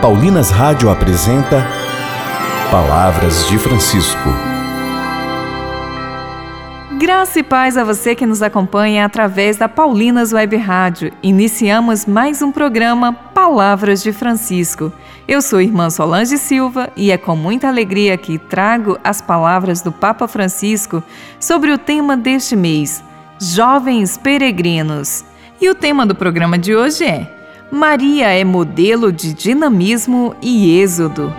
Paulinas Rádio apresenta Palavras de Francisco. Graça e paz a você que nos acompanha através da Paulinas Web Rádio. Iniciamos mais um programa Palavras de Francisco. Eu sou irmã Solange Silva e é com muita alegria que trago as palavras do Papa Francisco sobre o tema deste mês, Jovens Peregrinos. E o tema do programa de hoje é Maria é modelo de dinamismo e êxodo.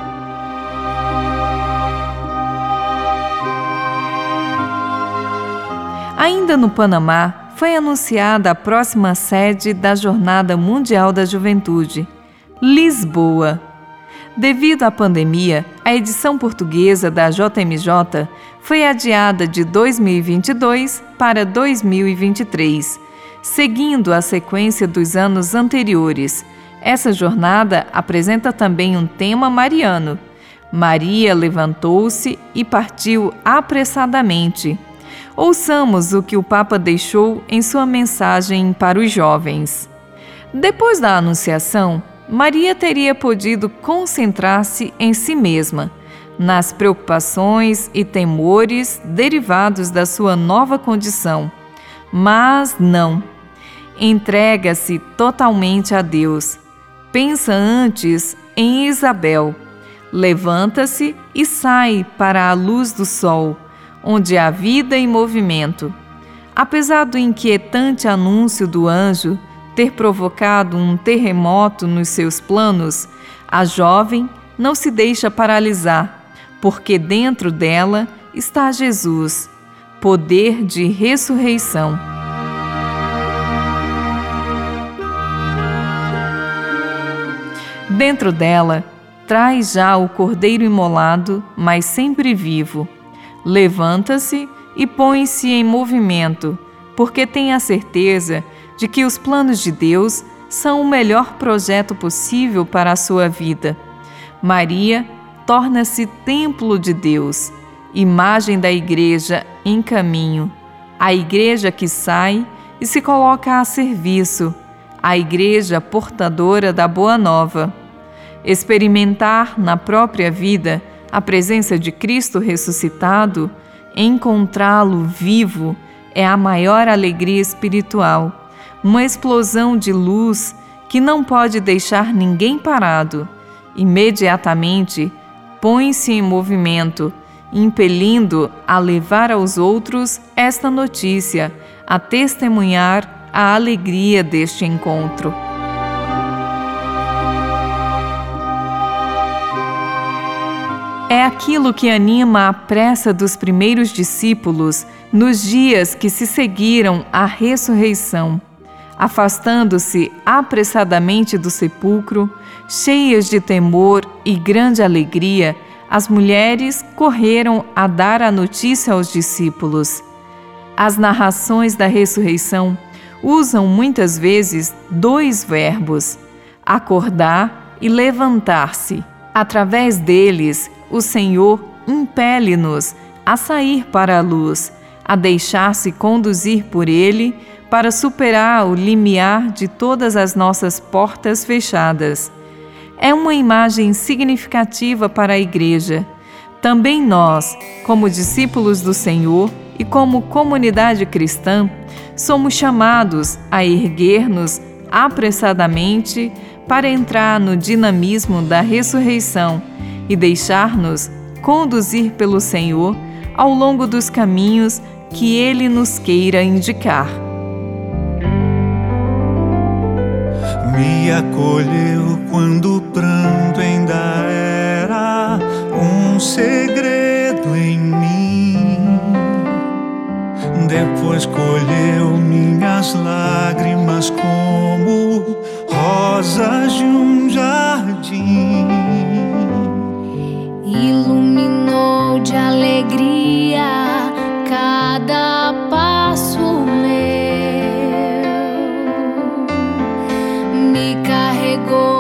Ainda no Panamá, foi anunciada a próxima sede da Jornada Mundial da Juventude, Lisboa. Devido à pandemia, a edição portuguesa da JMJ foi adiada de 2022 para 2023 seguindo a sequência dos anos anteriores. Essa jornada apresenta também um tema mariano. Maria levantou-se e partiu apressadamente. Ouçamos o que o Papa deixou em sua mensagem para os jovens. Depois da Anunciação, Maria teria podido concentrar-se em si mesma, nas preocupações e temores derivados da sua nova condição. Mas não entrega-se totalmente a Deus. Pensa antes em Isabel. Levanta-se e sai para a luz do sol, onde há vida e movimento. Apesar do inquietante anúncio do anjo ter provocado um terremoto nos seus planos, a jovem não se deixa paralisar, porque dentro dela está Jesus, poder de ressurreição. Dentro dela, traz já o cordeiro imolado, mas sempre vivo. Levanta-se e põe-se em movimento, porque tem a certeza de que os planos de Deus são o melhor projeto possível para a sua vida. Maria torna-se templo de Deus, imagem da igreja em caminho, a igreja que sai e se coloca a serviço, a igreja portadora da boa nova. Experimentar na própria vida a presença de Cristo ressuscitado, encontrá-lo vivo, é a maior alegria espiritual, uma explosão de luz que não pode deixar ninguém parado. Imediatamente põe-se em movimento, impelindo a levar aos outros esta notícia, a testemunhar a alegria deste encontro. É aquilo que anima a pressa dos primeiros discípulos nos dias que se seguiram à ressurreição. Afastando-se apressadamente do sepulcro, cheias de temor e grande alegria, as mulheres correram a dar a notícia aos discípulos. As narrações da ressurreição usam muitas vezes dois verbos: acordar e levantar-se. Através deles, o Senhor impele-nos a sair para a luz, a deixar-se conduzir por Ele para superar o limiar de todas as nossas portas fechadas. É uma imagem significativa para a Igreja. Também nós, como discípulos do Senhor e como comunidade cristã, somos chamados a erguer-nos apressadamente para entrar no dinamismo da ressurreição e deixar-nos conduzir pelo Senhor ao longo dos caminhos que Ele nos queira indicar. Me acolheu quando o pranto ainda era um segredo em mim. Depois colheu minhas lágrimas como rosas de um jardim iluminou de alegria cada passo meu, me carregou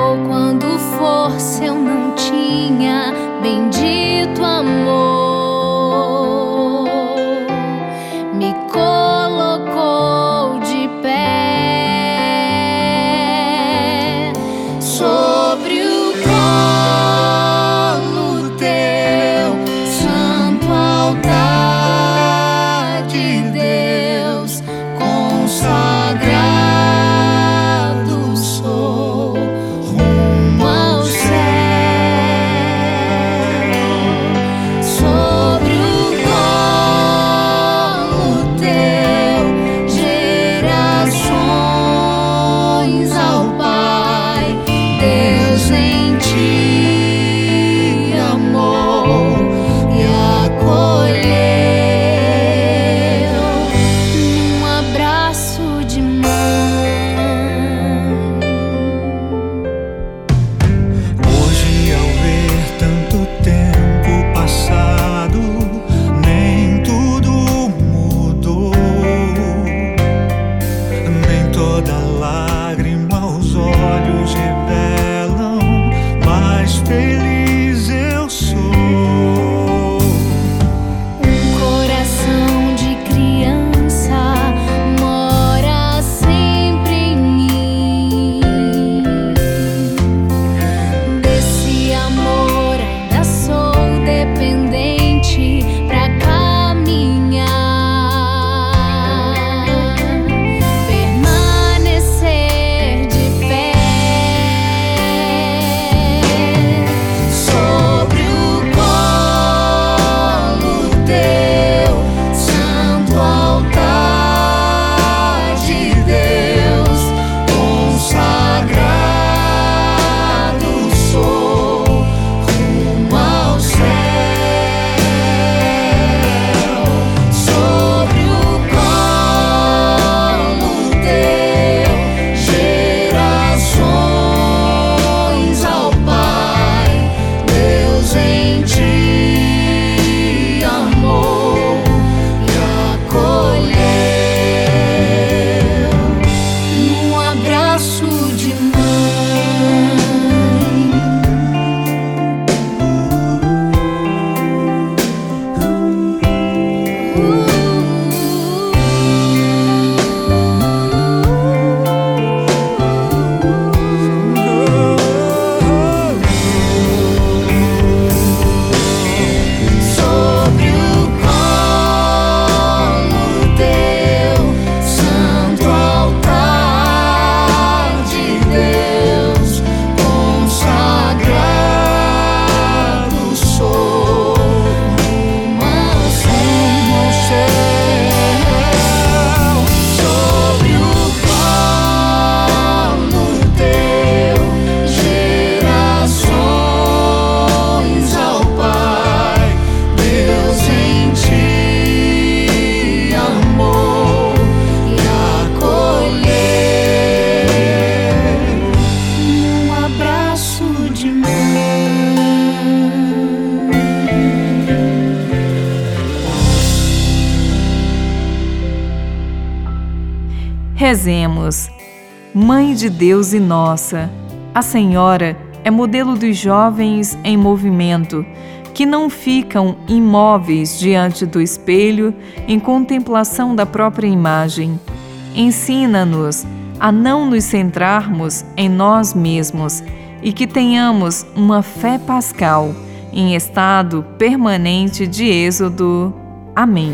Rezemos. Mãe de Deus e nossa, a Senhora é modelo dos jovens em movimento, que não ficam imóveis diante do espelho em contemplação da própria imagem. Ensina-nos a não nos centrarmos em nós mesmos e que tenhamos uma fé pascal em estado permanente de êxodo. Amém.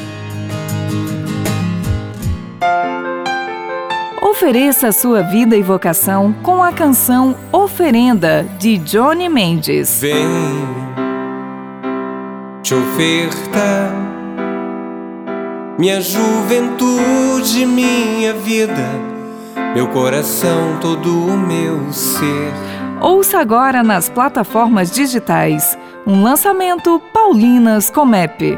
Ofereça a sua vida e vocação com a canção Oferenda, de Johnny Mendes. Vem, te oferta, minha juventude, minha vida, meu coração, todo o meu ser. Ouça agora nas plataformas digitais um lançamento Paulinas Comep.